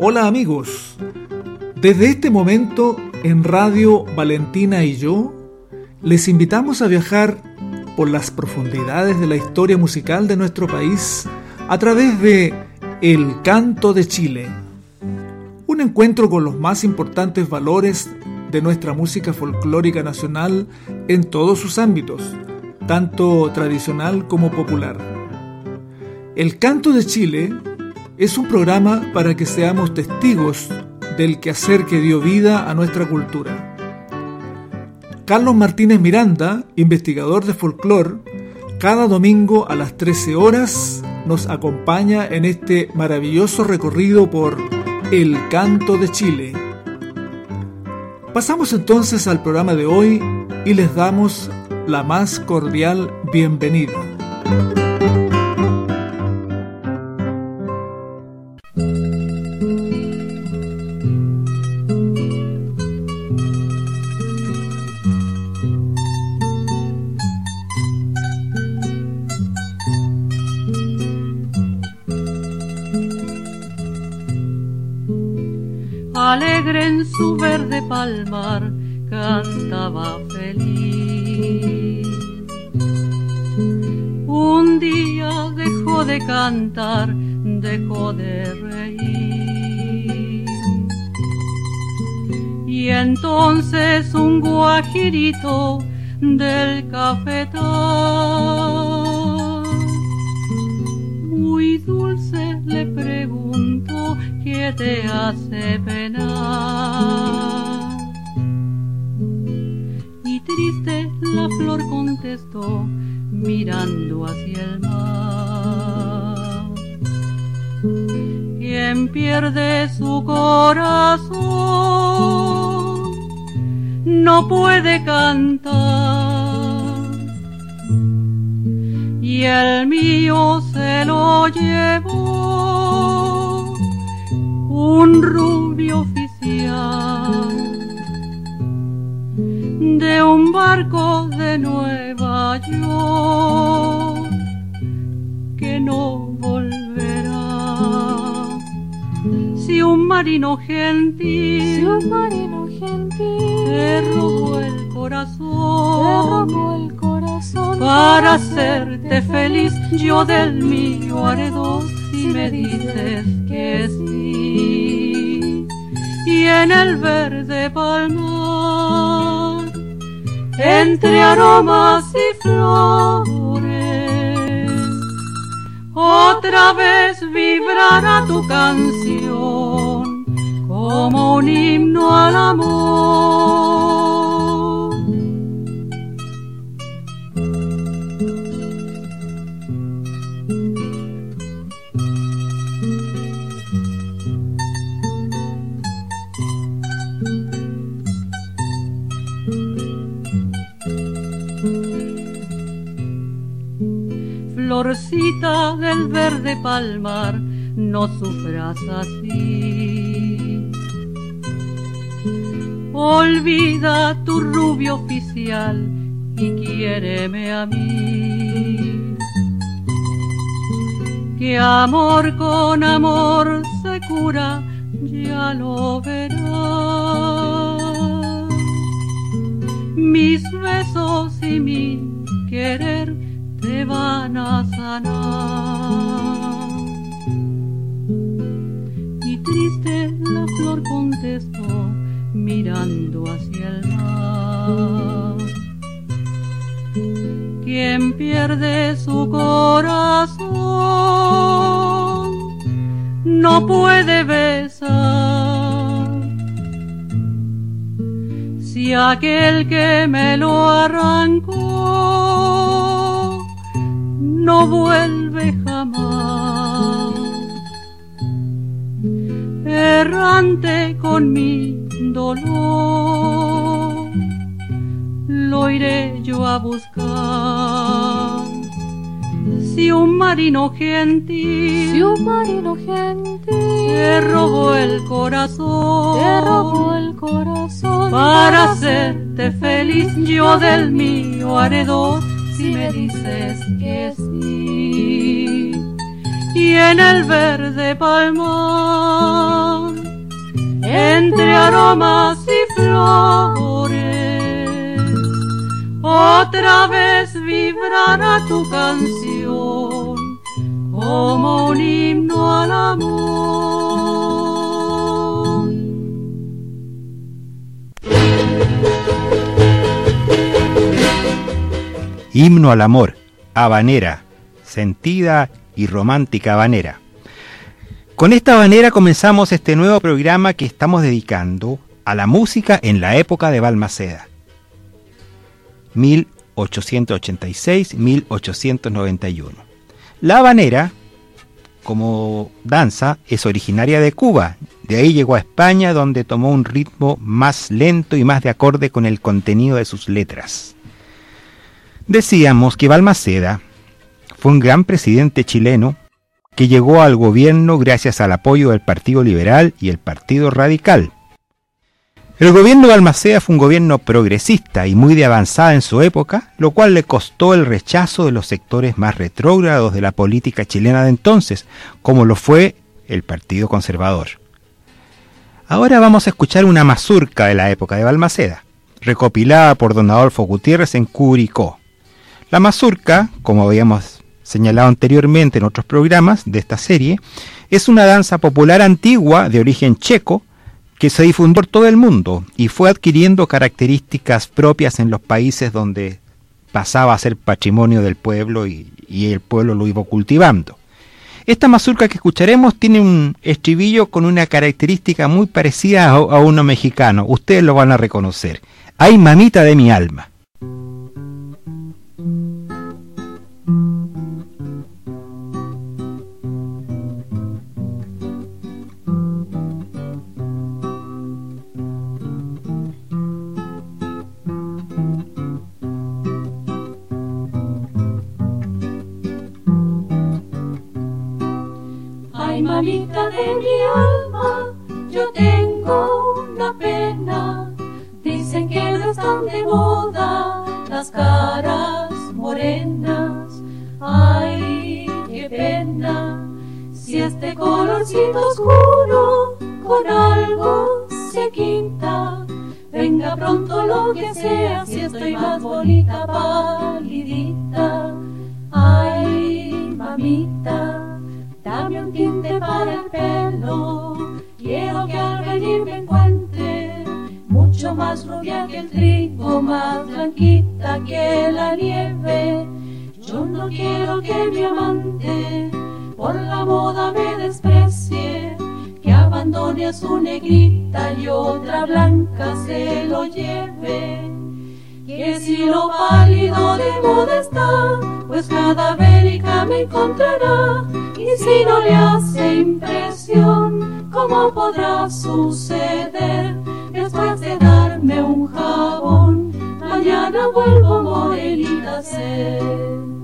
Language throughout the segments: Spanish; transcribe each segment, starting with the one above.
Hola amigos, desde este momento en Radio Valentina y yo les invitamos a viajar por las profundidades de la historia musical de nuestro país a través de El Canto de Chile, un encuentro con los más importantes valores de nuestra música folclórica nacional en todos sus ámbitos, tanto tradicional como popular. El Canto de Chile es un programa para que seamos testigos del quehacer que dio vida a nuestra cultura. Carlos Martínez Miranda, investigador de folclore, cada domingo a las 13 horas nos acompaña en este maravilloso recorrido por El Canto de Chile. Pasamos entonces al programa de hoy y les damos la más cordial bienvenida. Palmar, cantaba feliz. Un día dejó de cantar, dejó de reír. Y entonces un guajirito del cafetal, muy dulce le preguntó qué te hace penar. Contestó mirando hacia el mar. Quien pierde su corazón no puede cantar. Y el mío se lo llevó un rubio oficial de un barco de Nueva York que no volverá. Si un marino gentil, si un marino gentil te robó el corazón, te robó el corazón para hacerte feliz, yo del mío haré dos si me dices que sí. Y en el verde palmar, entre aromas y flores, otra vez vibrará tu canción como un himno al amor. Florcita del verde palmar, no sufras así. Olvida tu rubio oficial y quiéreme a mí. Que amor con amor se cura, ya lo verás. Mis besos y mi querer te van a sanar. Y triste la flor contestó mirando hacia el mar. Quien pierde su corazón no puede besar. Si aquel que me lo arrancó no vuelve jamás. Errante con mi dolor, lo iré yo a buscar. Si un marino gentil, si un marino gentil te robó el corazón, te robó el corazón para hacerte feliz, yo del mío haré dos si me dices que sí. Y en el verde palmar, aromas y flores. Otra vez vibrará tu canción como un himno al amor. Himno al amor, habanera, sentida y romántica habanera. Con esta habanera comenzamos este nuevo programa que estamos dedicando a la música en la época de Balmaceda. 1886-1891. La habanera, como danza, es originaria de Cuba. De ahí llegó a España donde tomó un ritmo más lento y más de acorde con el contenido de sus letras. Decíamos que Balmaceda fue un gran presidente chileno que llegó al gobierno gracias al apoyo del Partido Liberal y el Partido Radical. El gobierno de Balmaceda fue un gobierno progresista y muy de avanzada en su época, lo cual le costó el rechazo de los sectores más retrógrados de la política chilena de entonces, como lo fue el Partido Conservador. Ahora vamos a escuchar una mazurca de la época de Balmaceda, recopilada por don Adolfo Gutiérrez en Curicó. La mazurca, como habíamos señalado anteriormente en otros programas de esta serie, es una danza popular antigua de origen checo, que se difundió por todo el mundo y fue adquiriendo características propias en los países donde pasaba a ser patrimonio del pueblo y, el pueblo lo iba cultivando. Esta mazurca que escucharemos tiene un estribillo con una característica muy parecida a, a uno mexicano. Ustedes lo van a reconocer. Ay, mamita de mi alma. De mi alma, yo tengo una pena. Dicen que no están de moda las caras morenas. Ay, qué pena. Si este colorcito oscuro con algo se quita, venga pronto lo que sea, si estoy más bonita, palidita. Más rubia que el trigo, más blanquita que la nieve. Yo no quiero que mi amante por la moda me desprecie, que abandone a su negrita y otra blanca se lo lleve. Que si lo pálido de moda está, pues cada verica me encontrará y si no le hace impresión, ¿cómo podrá suceder? Después de darme un jabón, mañana vuelvo morenita a ser.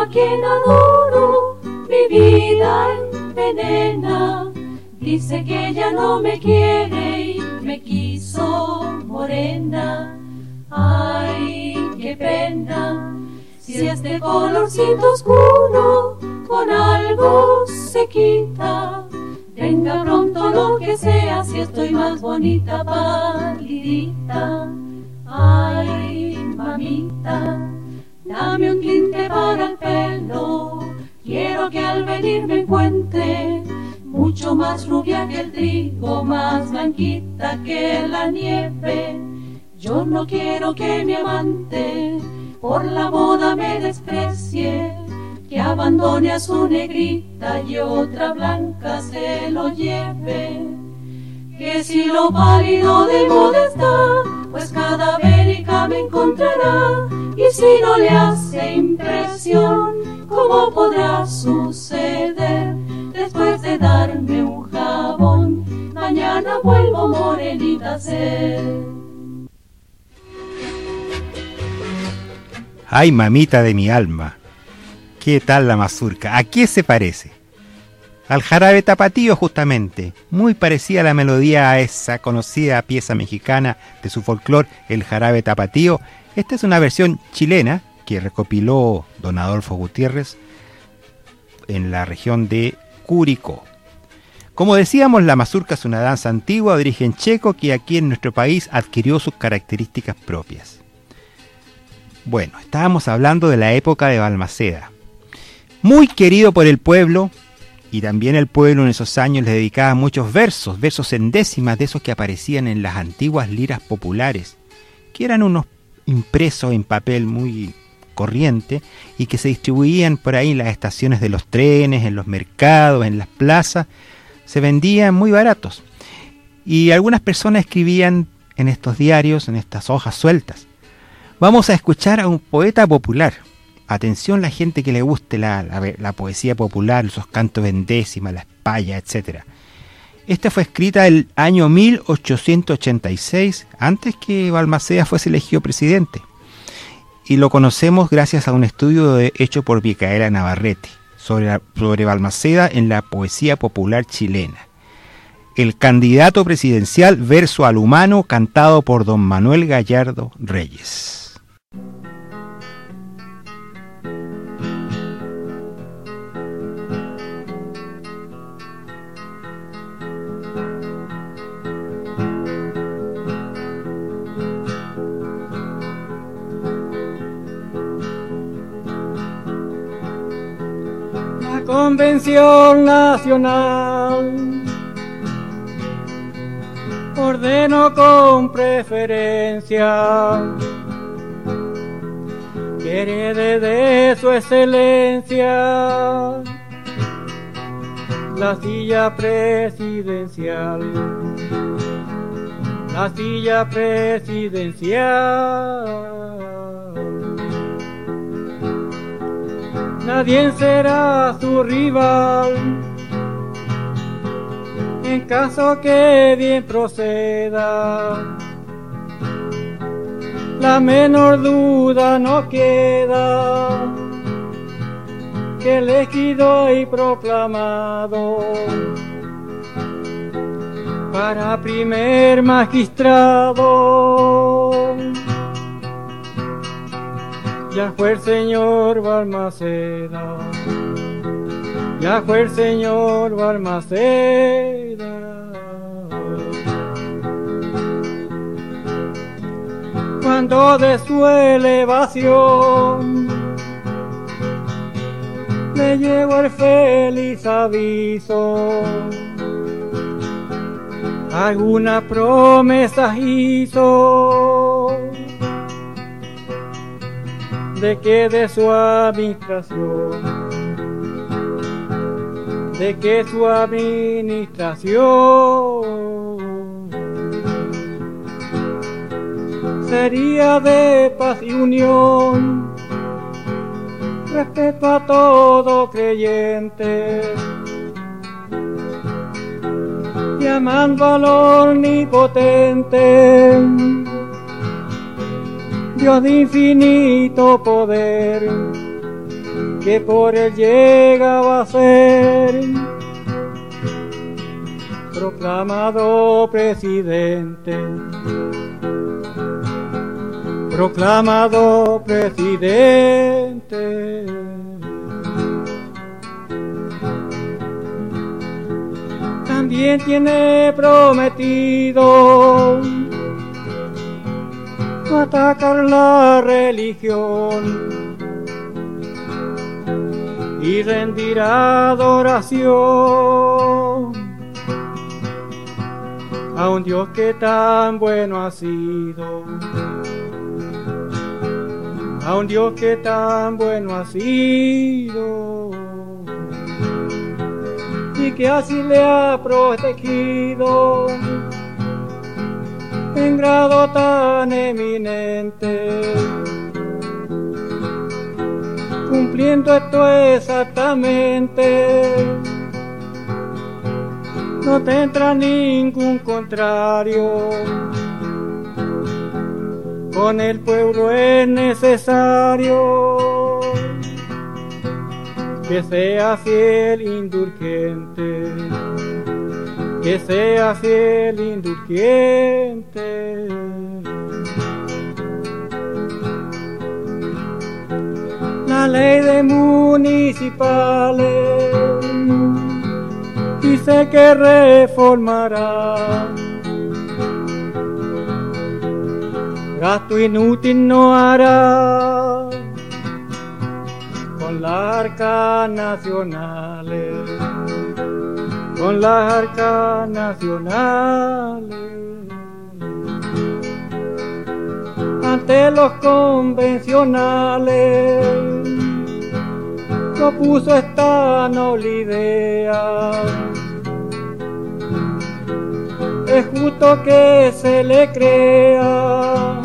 A quien adoro, mi vida envenena. Dice que ella no me quiere y me quiso morena. Ay, qué pena, si este colorcito oscuro con algo se quita. Venga pronto lo que sea, si estoy más bonita, palidita. Ay, mamita Dame un tinte para el pelo, quiero que al venir me encuentre mucho más rubia que el trigo, más blanquita que la nieve. Yo no quiero que mi amante por la moda me desprecie, que abandone a su negrita y otra blanca se lo lleve. Que si lo pálido de moda está, pues cada verica me encontrará y si no le hace impresión, ¿cómo podrá suceder? Después de darme un jabón, mañana vuelvo morenita a ser. Ay, mamita de mi alma. ¿Qué tal la mazurca? ¿A qué se parece? Al jarabe tapatío justamente, muy parecida la melodía a esa conocida pieza mexicana de su folclore, el jarabe tapatío. Esta es una versión chilena que recopiló don Adolfo Gutiérrez en la región de Curicó. Como decíamos, la mazurca es una danza antigua de origen checo que aquí en nuestro país adquirió sus características propias. Bueno, estábamos hablando de la época de Balmaceda. Muy querido por el pueblo, y también el pueblo en esos años le dedicaba muchos versos, versos en décimas de esos que aparecían en las antiguas liras populares, que eran unos impresos en papel muy corriente y que se distribuían por ahí en las estaciones de los trenes, en los mercados, en las plazas, se vendían muy baratos. Y algunas personas escribían en estos diarios, en estas hojas sueltas. Vamos a escuchar a un poeta popular. Atención la gente que le guste la, poesía popular, esos cantos en la espalla, etc. Esta fue escrita el año 1886, antes que Balmaceda fuese elegido presidente y lo conocemos gracias a un estudio hecho por Micaela Navarrete sobre, sobre Balmaceda en la poesía popular chilena. El candidato presidencial verso al humano cantado por don Manuel Gallardo Reyes. Convención Nacional. Ordeno con preferencia que herede de su excelencia la silla presidencial. La silla presidencial. Nadie será su rival. En caso que bien proceda, la menor duda no queda que elegido y proclamado para primer magistrado ya fue el Señor Balmaceda, ya fue el Señor Balmaceda. Cuando de su elevación le llevo el feliz aviso, alguna promesa hizo de que de su administración, de que su administración sería de paz y unión, respeto a todo creyente. Llamando al omnipotente Dios de infinito poder, que por él llega a ser proclamado presidente. Proclamado presidente. También tiene prometido atacar la religión y rendir adoración a un Dios que tan bueno ha sido, a un Dios que tan bueno ha sido y que así le ha protegido en grado tan eminente. Cumpliendo esto exactamente, no tendrá ningún contrario. con el pueblo es necesario que sea fiel indulgente, que sea fiel indulgente. La ley de municipales dice que reformará. Gasto inútil no hará con las arcas nacionales, con las arcas nacionales. Ante los convencionales, puso esta noble idea. Es justo que se le crea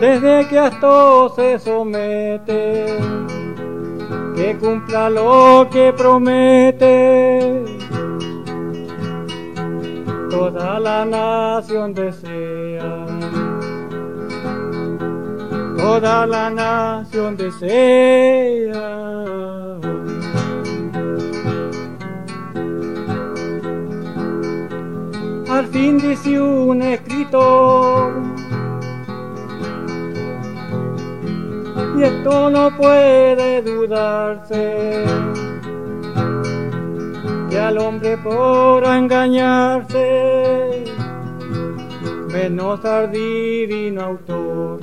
desde que a esto se somete, que cumpla lo que promete. Toda la nación desea, toda la nación desea. Al fin dice un escritor, y esto no puede dudarse. Que al hombre por engañarse menos al divino autor.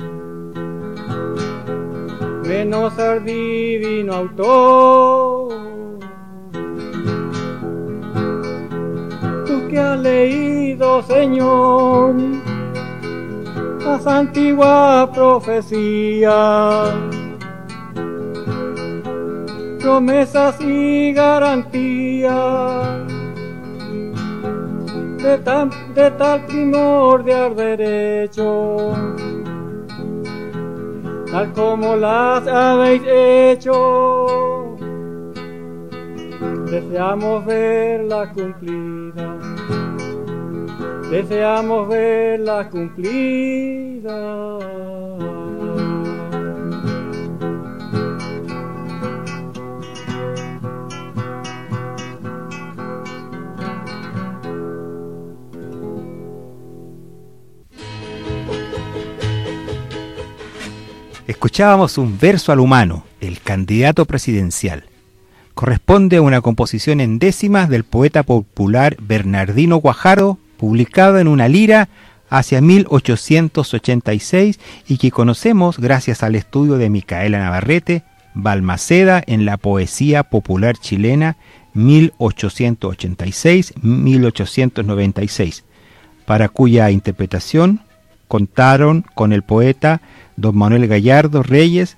Menos al divino autor. Tú que has leído Señor las antiguas profecías, promesas y garantías. De, tan, de tal primordial derecho, tal como las habéis hecho, deseamos verla cumplida deseamos verla cumplida. Escuchábamos un verso al humano, el candidato presidencial. Corresponde a una composición en décimas del poeta popular Bernardino Guajardo publicado en una lira hacia 1886 y que conocemos gracias al estudio de Micaela Navarrete, Balmaceda en la poesía popular chilena 1886-1896, para cuya interpretación contaron con el poeta don Manuel Gallardo Reyes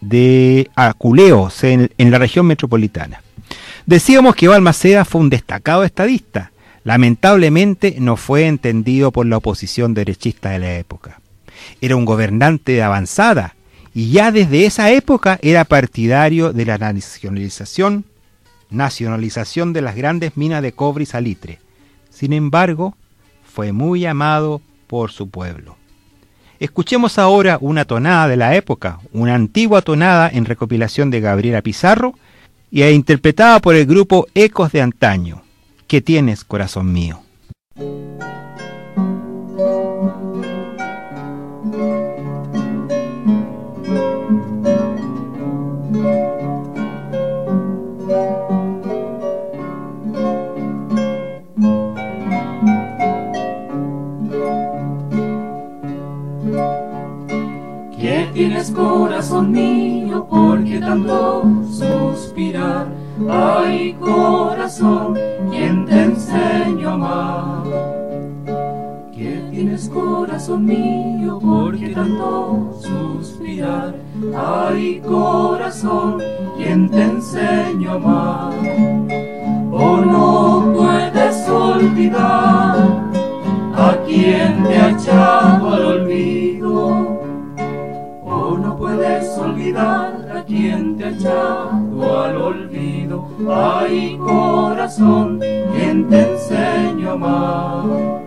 de Aculeos en, en la región metropolitana. Decíamos que Balmaceda fue un destacado estadista, lamentablemente no fue entendido por la oposición derechista de la época. Era un gobernante de avanzada y ya desde esa época era partidario de la nacionalización, nacionalización de las grandes minas de cobre y salitre. Sin embargo, fue muy amado por su pueblo. Escuchemos ahora una tonada de la época, una antigua tonada en recopilación de Gabriela Pizarro y interpretada por el grupo Ecos de Antaño. ¿Qué tienes, corazón mío? Tienes, corazón mío? ¿Por qué tanto suspirar? Ay, corazón ¿Quién te enseño a amar? ¿Qué tienes corazón mío? ¿Por qué tanto suspirar? Ay corazón, ¿quién te enseño a amar? ¿O no puedes olvidar a quien te ha echado al olvido? ¿O no puedes olvidar a quien te ha echado al olvido? Ay corazón, te enseño a amar.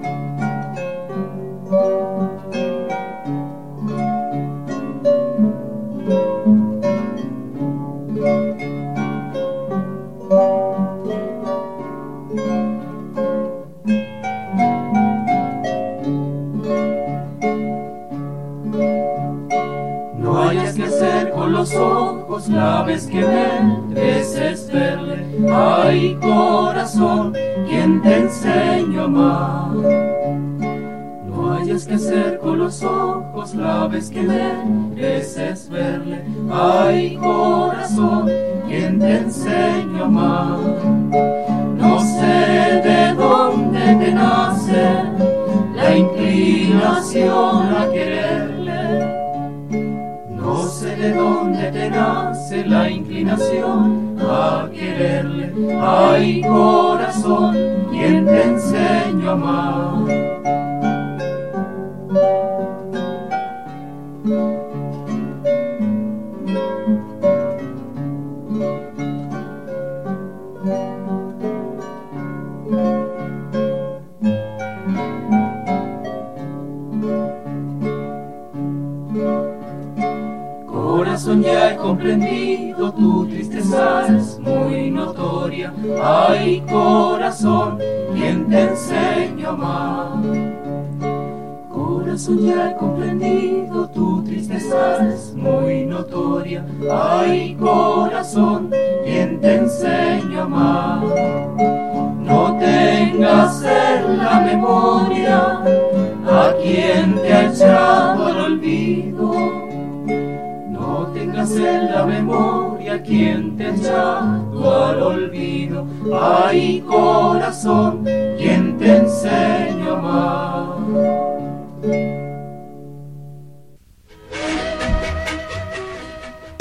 Ojos la vez que me desees verle. Ay, corazón, ¿quién te enseño a? No hayas que hacer con los ojos la vez que me desees verle. Ay, corazón, ¿quién te enseño a amar? No sé de dónde te nace la inclinación a quererle. De dónde te nace la inclinación a quererle. Ay, corazón, ¿quién te enseño a amar?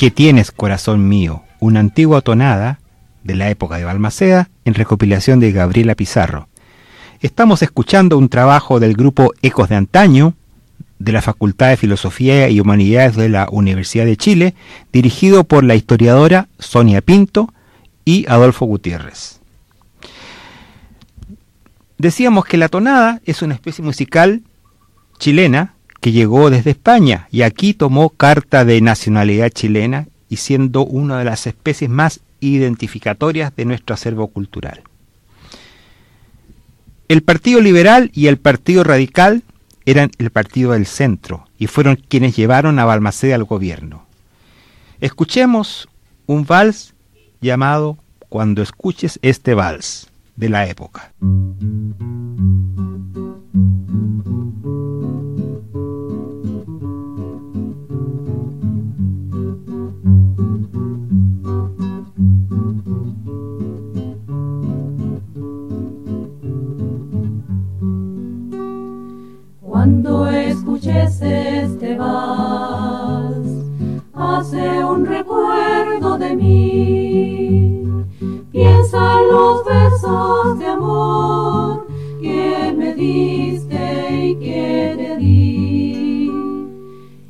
¿Qué tienes, corazón mío? Una antigua tonada de la época de Balmaceda en recopilación de Gabriela Pizarro. Estamos escuchando un trabajo del grupo Ecos de Antaño, de la Facultad de Filosofía y Humanidades de la Universidad de Chile, dirigido por la historiadora Sonia Pinto y Adolfo Gutiérrez. Decíamos que la tonada es una especie musical chilena que llegó desde España y aquí tomó carta de nacionalidad chilena y siendo una de las especies más identificatorias de nuestro acervo cultural. El Partido Liberal y el Partido Radical eran el partido del centro y fueron quienes llevaron a Balmaceda al gobierno. Escuchemos un vals llamado Cuando escuches este vals de la época. Escuches este vals, hace un recuerdo de mí. Piensa en los besos de amor que me diste y que te di.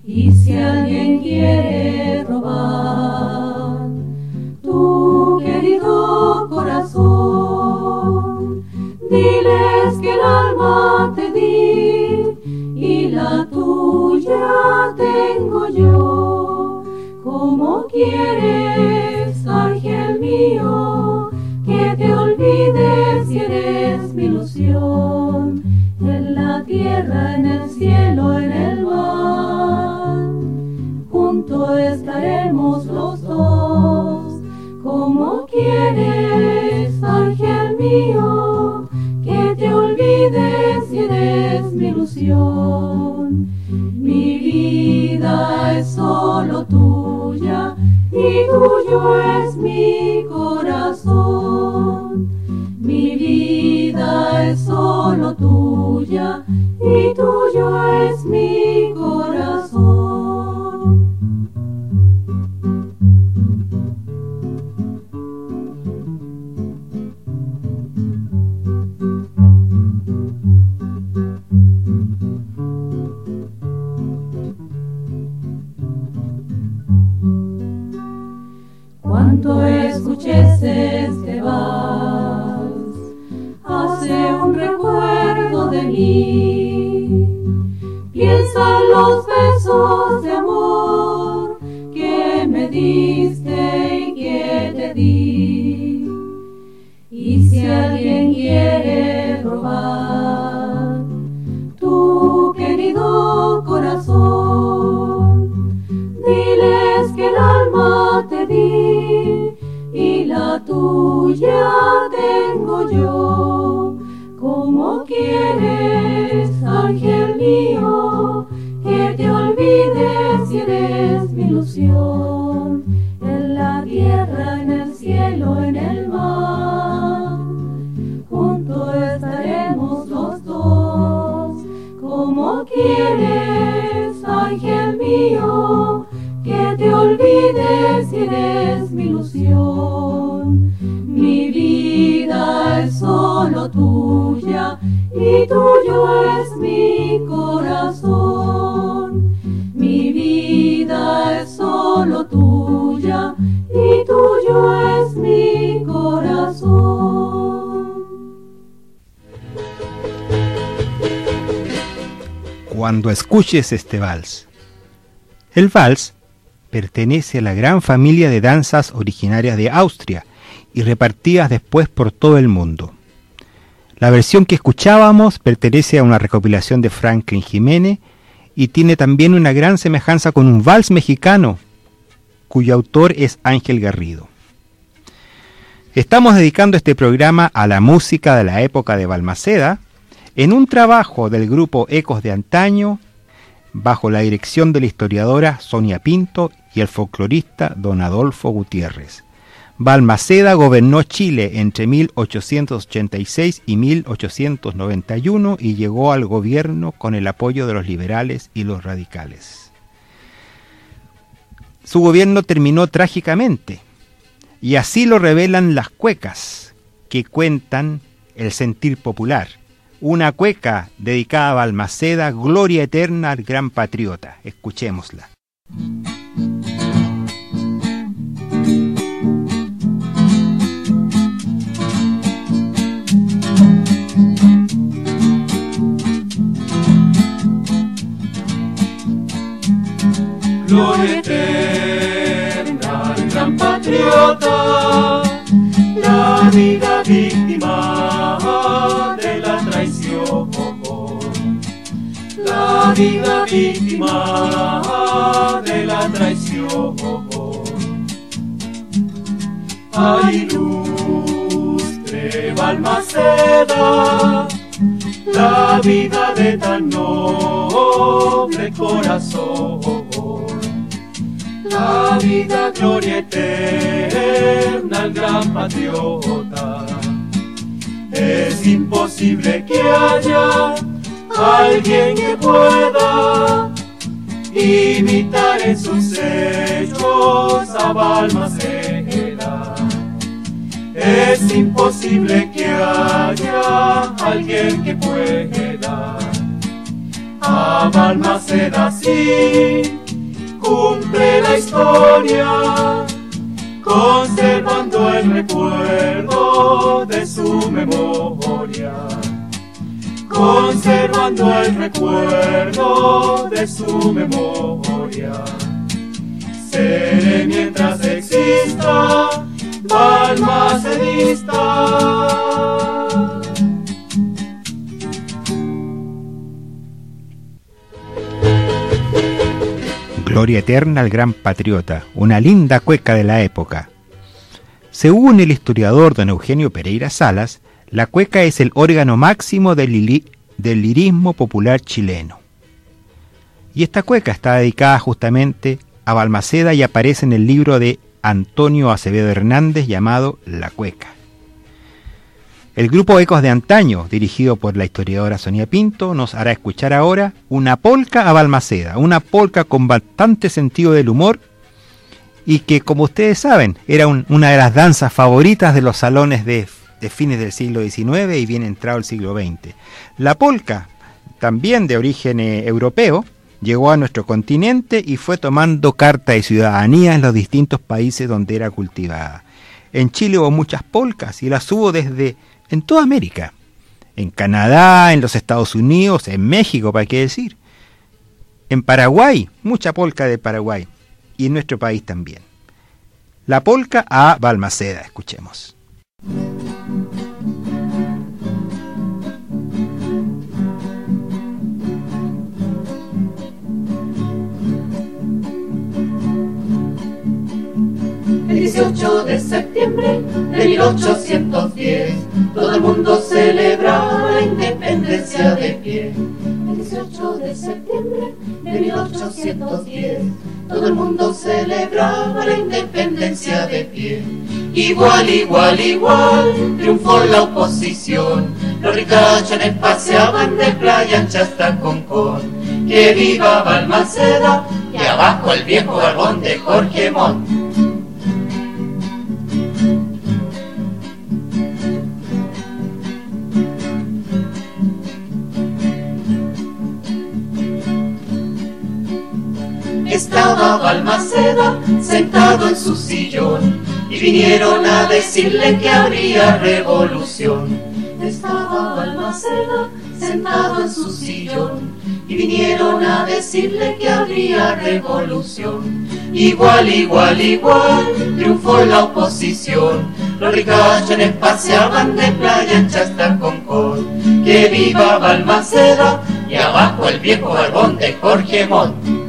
Y si alguien quiere robar tu querido corazón, diles que el alma tuya tengo yo. Como quieres, ángel mío, que te olvides si eres mi ilusión. En la tierra, en el cielo, en el mar, juntos estaremos los dos. Como quieres, ángel mío, que te olvides si eres mi ilusión. Mi vida es solo tuya y tuyo es mi corazón. Mi vida es solo tuya y tuyo es mi escuches este vals. El vals pertenece a la gran familia de danzas originarias de Austria y repartidas después por todo el mundo. La versión que escuchábamos pertenece a una recopilación de Franklin Jiménez y tiene también una gran semejanza con un vals mexicano, cuyo autor es Ángel Garrido. Estamos dedicando este programa a la música de la época de Balmaceda, en un trabajo del grupo Ecos de Antaño, bajo la dirección de la historiadora Sonia Pinto y el folclorista don Adolfo Gutiérrez. Balmaceda gobernó Chile entre 1886 y 1891 y llegó al gobierno con el apoyo de los liberales y los radicales. Su gobierno terminó trágicamente y así lo revelan las cuecas que cuentan el sentir popular. Una cueca dedicada a Balmaceda, gloria eterna al gran patriota. Escuchémosla. Gloria eterna al gran patriota, la vida víctima de la vida víctima de la traición. Ay, ilustre Balmaceda, la vida de tan noble corazón la vida, gloria eterna al gran patriota. Es imposible que haya alguien que pueda imitar en sus hechos a Balmaceda. Es imposible que haya alguien que pueda a Balmaceda sí cumple la historia, conservando el recuerdo de su memoria. Conservando el recuerdo de su memoria. Seré mientras exista, balmacedista. Gloria eterna al gran patriota, una linda cueca de la época. Según el historiador don Eugenio Pereira Salas, la cueca es el órgano máximo del, del lirismo popular chileno. Y esta cueca está dedicada justamente a Balmaceda y aparece en el libro de Antonio Acevedo Hernández llamado La Cueca. El grupo Ecos de Antaño, dirigido por la historiadora Sonia Pinto, nos hará escuchar ahora una polca a Balmaceda, una polca con bastante sentido del humor y que, como ustedes saben, era una de las danzas favoritas de los salones de, de fines del siglo XIX y bien entrado el siglo XX. La polca, también de origen eh, europeo, llegó a nuestro continente y fue tomando carta de ciudadanía en los distintos países donde era cultivada. En Chile hubo muchas polcas y las hubo desde en toda América. En Canadá, en los Estados Unidos, en México, para qué decir. En Paraguay, mucha polca de Paraguay. Y en nuestro país también. La polca a Balmaceda, escuchemos. 18 de septiembre de 1810 todo el mundo celebraba la independencia de pie. El 18 de septiembre de 1810, todo el mundo celebraba la independencia de pie. Igual, igual, igual, triunfó la oposición. Los ricachones paseaban de playa ancha hasta Concón. Que viva Balmaceda y abajo el viejo barbón de Jorge Montt. Estaba Balmaceda sentado en su sillón y vinieron a decirle que habría revolución. Estaba Balmaceda sentado en su sillón y vinieron a decirle que habría revolución. Igual, igual, igual, triunfó la oposición. Los ricachones paseaban de playa ancha hasta Concón. Que viva Balmaceda y abajo el viejo barbón de Jorge Montt.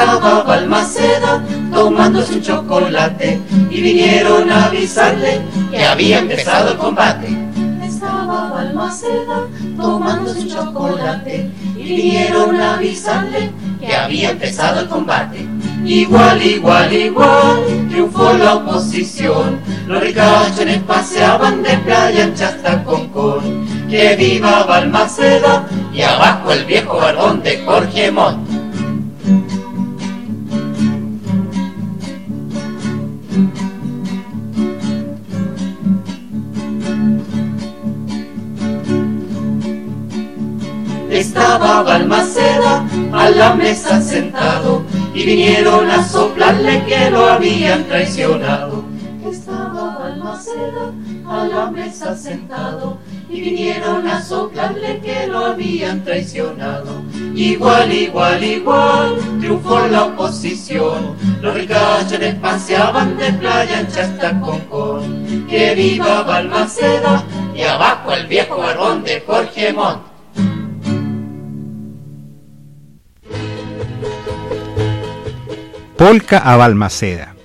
Estaba Balmaceda tomándose un chocolate y vinieron a avisarle que había empezado el combate. Estaba Balmaceda tomándose un chocolate y vinieron a avisarle que había empezado el combate. Igual, igual, igual, triunfó la oposición. Los ricachones paseaban de playa ancha hasta Concón. Que viva Balmaceda y abajo el viejo barbón de Jorge Montt. Estaba Balmaceda a la mesa sentado y vinieron a soplarle que lo habían traicionado. Estaba Balmaceda a la mesa sentado y vinieron a soplarle que lo habían traicionado. Igual, igual, igual, triunfó la oposición. Los ricachones paseaban de playa ancha hasta Concón. Que viva Balmaceda y abajo el viejo barbón de Jorge Montt. Polka a Balmaceda.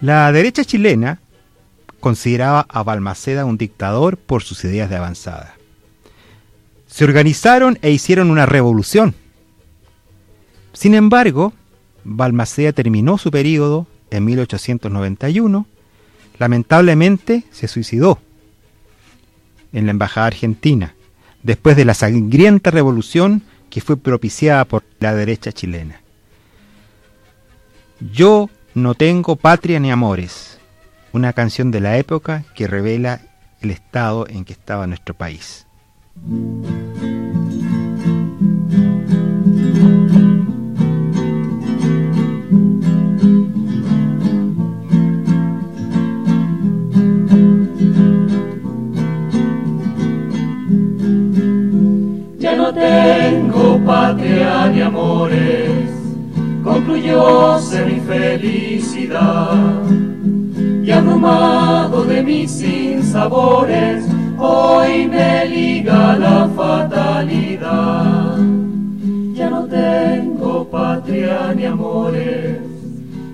La derecha chilena consideraba a Balmaceda un dictador por sus ideas de avanzada. Se organizaron e hicieron una revolución. Sin embargo, Balmaceda terminó su periodo en 1891. Lamentablemente se suicidó en la embajada argentina después de la sangrienta revolución que fue propiciada por la derecha chilena. Yo no tengo patria ni amores, una canción de la época que revela el estado en que estaba nuestro país. Ya no tengo patria ni amores concluyóse mi felicidad. Y abrumado de mis sinsabores, hoy me liga la fatalidad. Ya no tengo patria ni amores,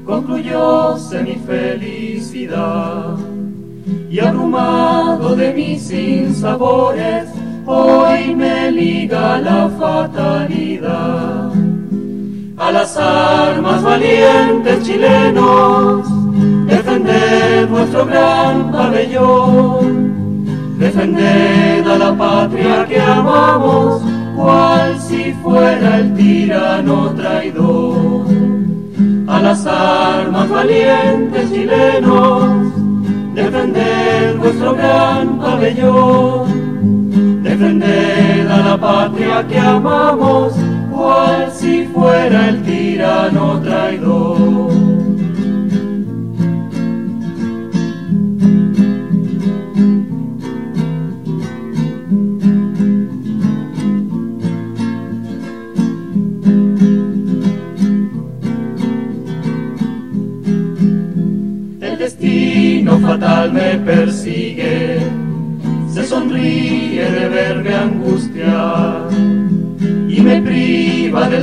concluyóse mi felicidad. Y abrumado de mis sinsabores, hoy me liga la fatalidad a las armas valientes chilenos, defender nuestro gran pabellón, defender a la patria que amamos, cual si fuera el tirano traidor. A las armas valientes chilenos, defender nuestro gran pabellón, defender a la patria que amamos, cual si fuera el tirano traidor. El destino fatal me persigue,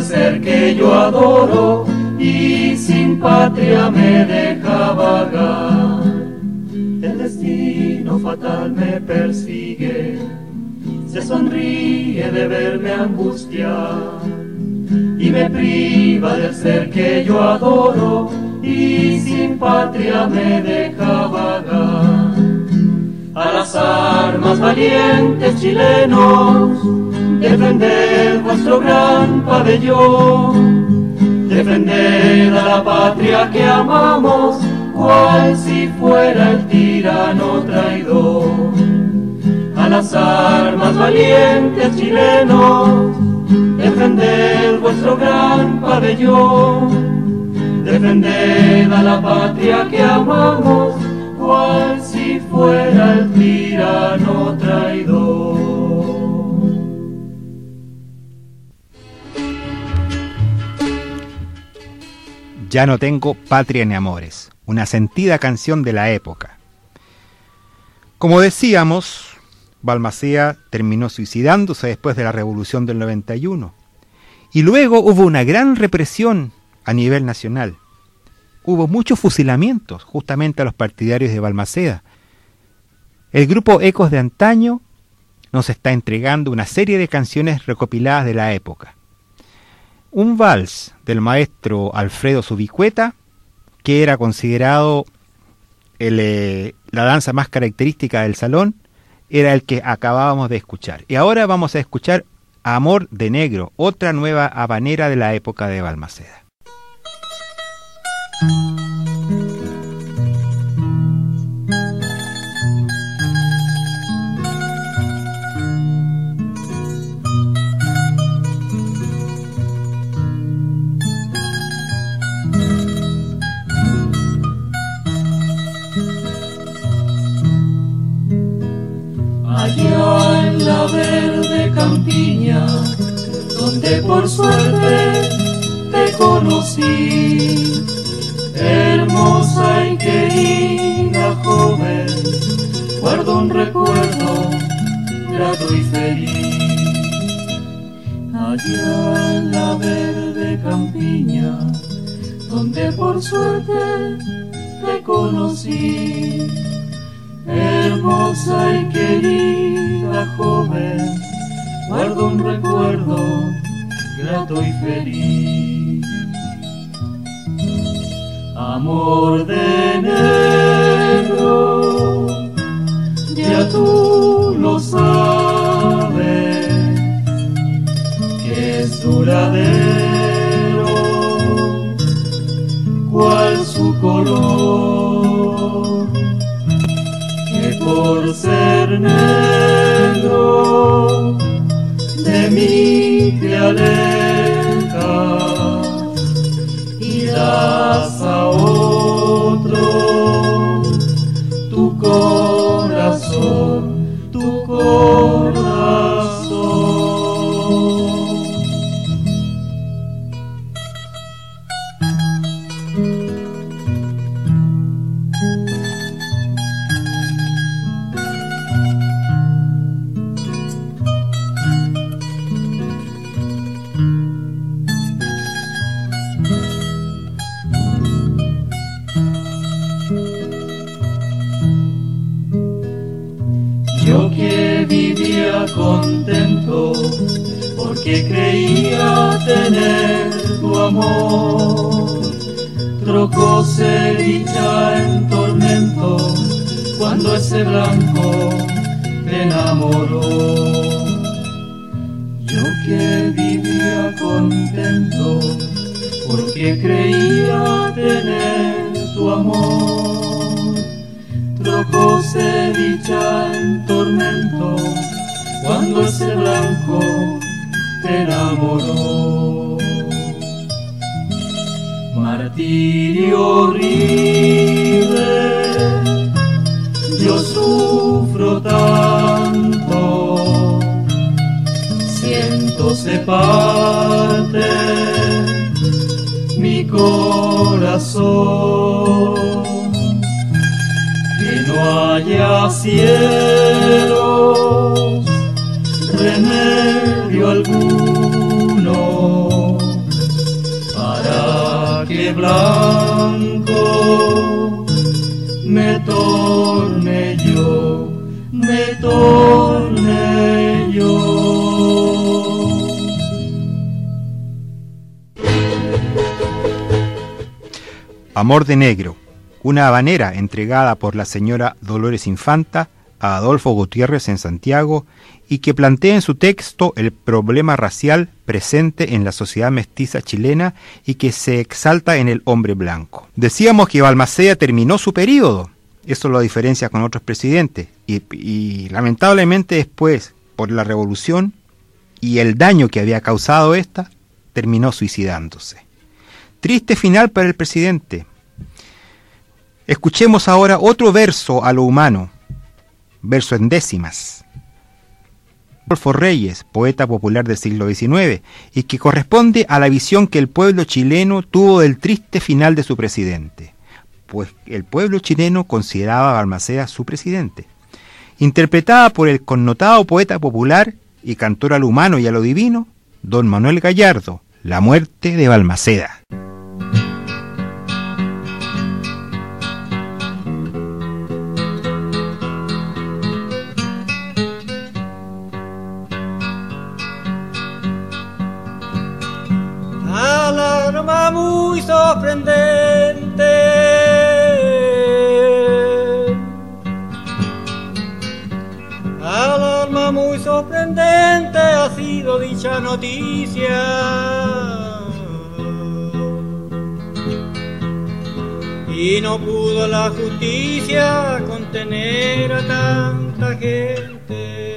ser que yo adoro y sin patria me deja vagar. El destino fatal me persigue, se sonríe de verme angustiar y me priva del ser que yo adoro y sin patria me deja vagar. A las armas valientes chilenos, defender vuestro gran pabellón, defender a la patria que amamos, cual si fuera el tirano traidor. A las armas valientes chilenos, defender vuestro gran pabellón, defender a la patria que amamos, cual si fuera el tirano traidor. Ya no tengo patria ni amores, una sentida canción de la época. Como decíamos, Balmaceda terminó suicidándose después de la revolución del 91. Y luego hubo una gran represión a nivel nacional. Hubo muchos fusilamientos justamente a los partidarios de Balmaceda. El grupo Ecos de Antaño nos está entregando una serie de canciones recopiladas de la época. Un vals del maestro Alfredo Subicueta, que era considerado eh, la danza más característica del salón, era el que acabábamos de escuchar. Y ahora vamos a escuchar Amor de Negro, otra nueva habanera de la época de Balmaceda. Verde campiña, donde por suerte te conocí, hermosa y querida joven, guardo un recuerdo grato y feliz. Allá en la verde campiña, donde por suerte te conocí hermosa y querida joven, guardo un recuerdo grato y feliz. Amor de negro, ya tú lo sabes, que es duradero, cual su color por remedio alguno para que blanco me torne yo, me torne yo. Amor de Negro, una habanera entregada por la señora Dolores Infanta a Adolfo Gutiérrez en Santiago y que plantea en su texto el problema racial presente en la sociedad mestiza chilena y que se exalta en el hombre blanco. Decíamos que Balmaceda terminó su periodo, eso lo diferencia con otros presidentes, y, y lamentablemente después, por la revolución y el daño que había causado esta, terminó suicidándose. Triste final para el presidente. Escuchemos ahora otro verso a lo humano, verso en décimas. Adolfo Reyes, poeta popular del siglo XIX, y que corresponde a la visión que el pueblo chileno tuvo del triste final de su presidente, pues el pueblo chileno consideraba a Balmaceda su presidente. Interpretada por el connotado poeta popular y cantor a lo humano y a lo divino, don Manuel Gallardo, La muerte de Balmaceda. Muy sorprendente. Alarma muy sorprendente ha sido dicha noticia. Y no pudo la justicia contener a tanta gente.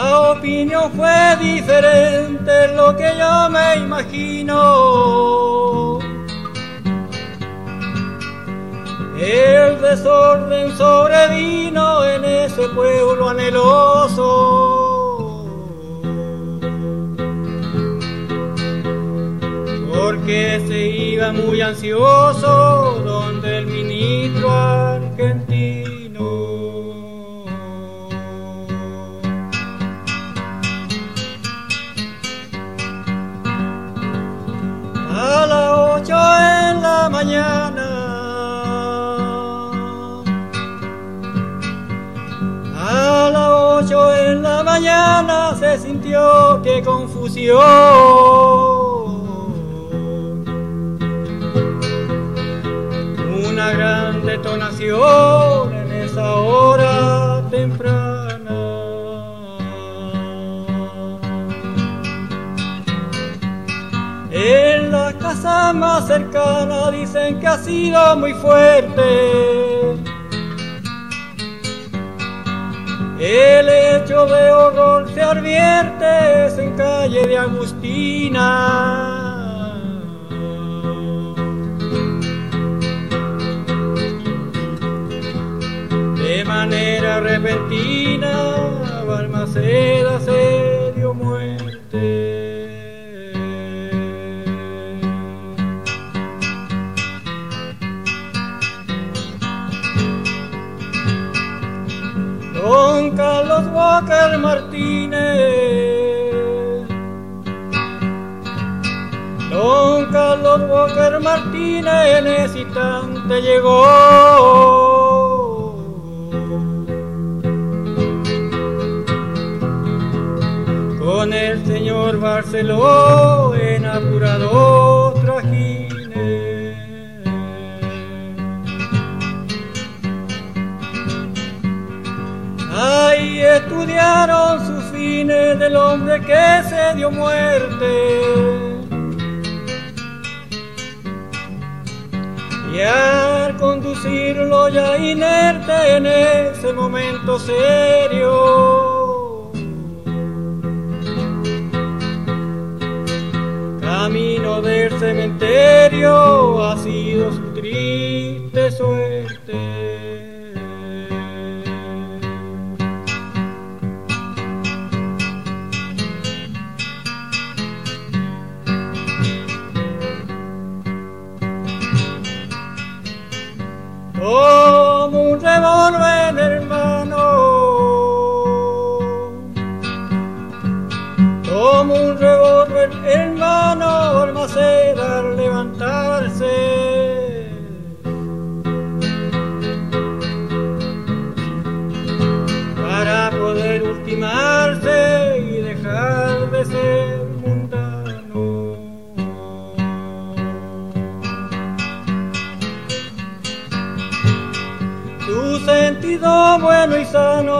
La opinión fue diferente, lo que yo me imagino. El desorden sobrevino en ese pueblo anheloso. Porque se iba muy ansioso donde el ministro sintió que confusión. Una gran detonación en esa hora temprana. En la casa más cercana dicen que ha sido muy fuerte. El hecho de horror se advierte en calle de Agustina. De manera repentina, Balmaceda se Martínez. Don Carlos Walker Martínez en ese instante llegó. Con el señor Barceló estudiaron sus fines del hombre que se dio muerte. Y al conducirlo ya inerte en ese momento serio, camino del cementerio ha sido su triste suerte.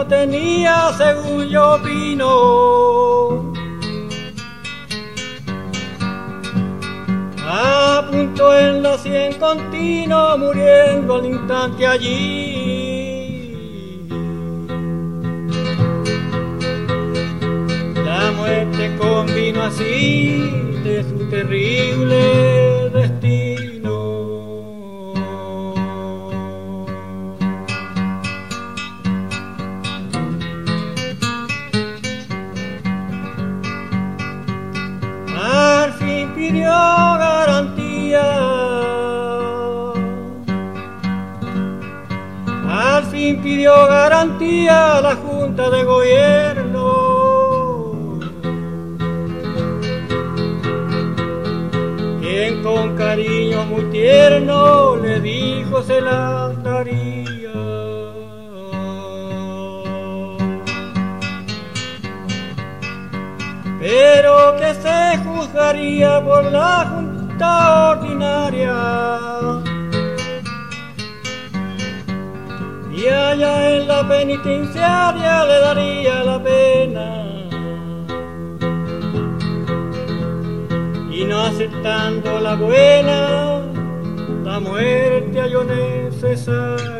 Tenía según yo opino. A punto en la cien continuo, muriendo al instante allí. La muerte convino así de su terrible se la daría. pero que se juzgaría por la Junta Ordinaria. Y allá en la penitenciaria le daría la pena. Y no aceptando la buena, la halló necesaria.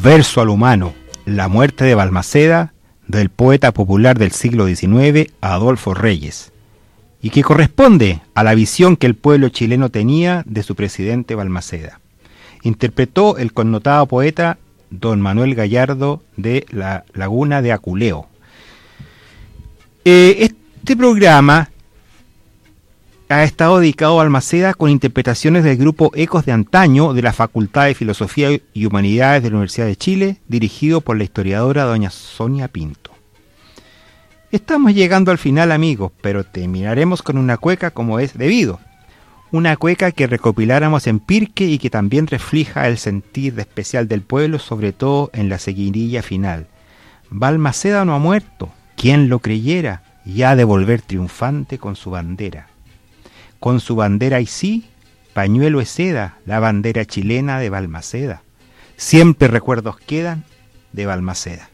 Verso al humano, la muerte de Balmaceda, del poeta popular del siglo XIX, Adolfo Reyes, y que corresponde a la visión que el pueblo chileno tenía de su presidente Balmaceda. Interpretó el connotado poeta don Manuel Gallardo de la Laguna de Aculeo. Eh, este programa ha estado dedicado a Almaceda con interpretaciones del grupo Ecos de Antaño de la Facultad de Filosofía y Humanidades de la Universidad de Chile, dirigido por la historiadora doña Sonia Pinto. Estamos llegando al final amigos, pero terminaremos con una cueca como es debido. Una cueca que recopiláramos en Pirque y que también refleja el sentir especial del pueblo, sobre todo en la seguidilla final. Balmaceda no ha muerto, quien lo creyera, y ha de volver triunfante con su bandera con su bandera y sí, pañuelo es seda, la bandera chilena de Balmaceda. Siempre recuerdos quedan de Balmaceda.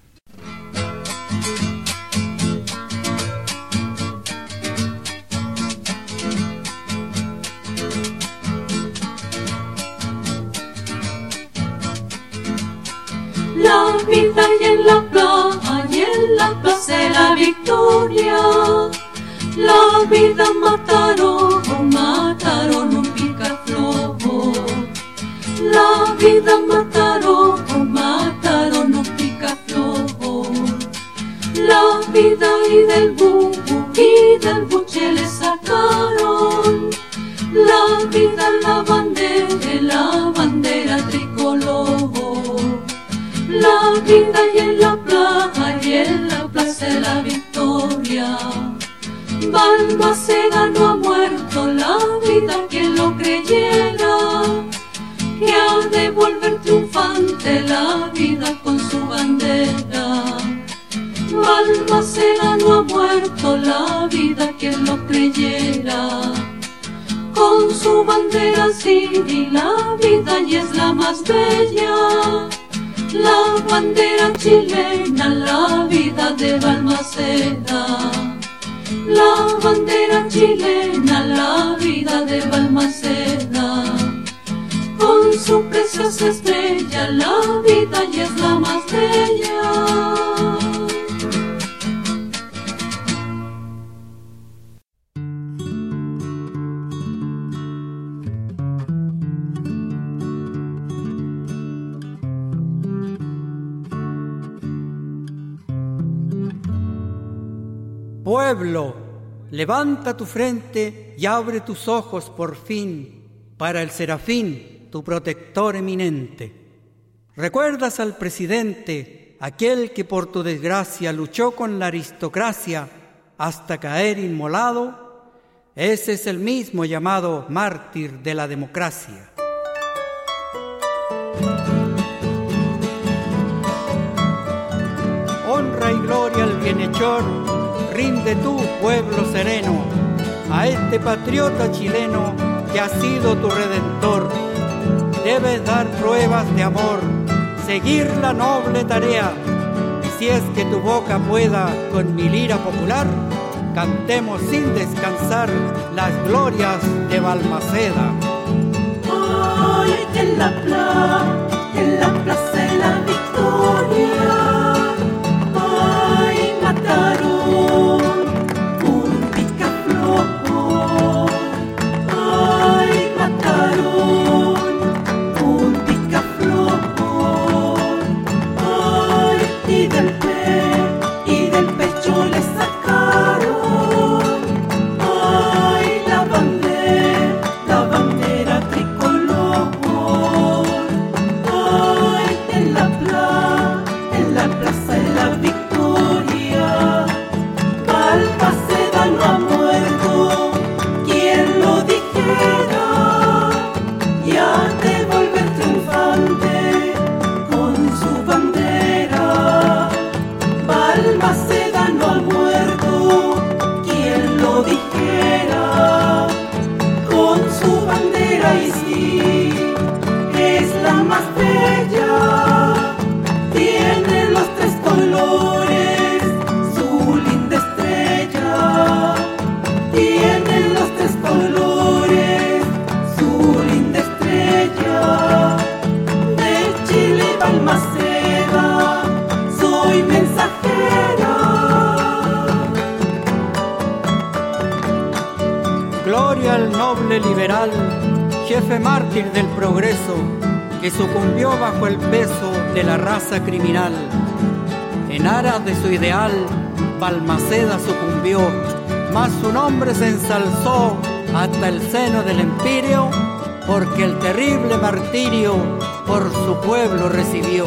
La vida y en la y en la plaza la victoria la vida mataron, mataron un picaflojo. La vida mataron, mataron un picaflojo. La vida y del bubu y del buche levanta tu frente y abre tus ojos por fin para el serafín, tu protector eminente. ¿Recuerdas al presidente, aquel que por tu desgracia luchó con la aristocracia hasta caer inmolado? Ese es el mismo llamado mártir de la democracia. Honra y gloria al bienhechor, rinde tú, pueblo sereno, a este patriota chileno que ha sido tu redentor. Debes dar pruebas de amor, seguir la noble tarea, y si es que tu boca pueda con mi lira popular, cantemos sin descansar las glorias de Balmaceda. Hoy en la plaza, en la plaza de la victoria, liberal, jefe mártir del progreso, que sucumbió bajo el peso de la raza criminal. En aras de su ideal, Balmaceda sucumbió, mas su nombre se ensalzó hasta el seno del empirio, porque el terrible martirio por su pueblo recibió.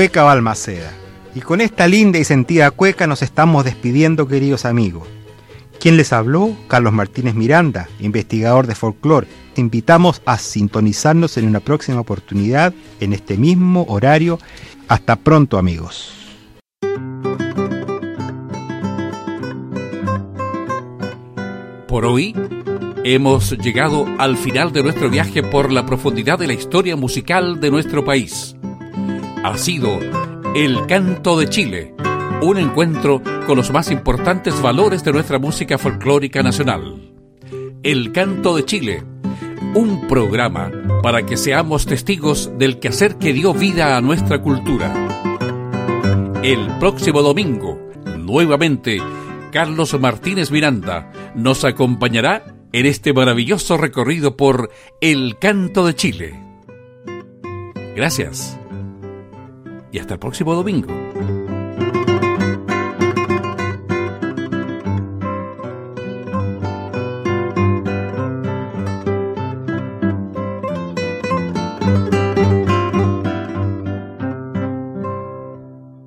Cueca Balmaceda. Y con esta linda y sentida cueca nos estamos despidiendo, queridos amigos. ¿Quién les habló? Carlos Martínez Miranda, investigador de folclore. Te invitamos a sintonizarnos en una próxima oportunidad, en este mismo horario. Hasta pronto, amigos. Por hoy hemos llegado al final de nuestro viaje por la profundidad de la historia musical de nuestro país. Ha sido El Canto de Chile, un encuentro con los más importantes valores de nuestra música folclórica nacional. El Canto de Chile, un programa para que seamos testigos del quehacer que dio vida a nuestra cultura. El próximo domingo, nuevamente, Carlos Martínez Miranda nos acompañará en este maravilloso recorrido por El Canto de Chile. Gracias. Y hasta el próximo domingo.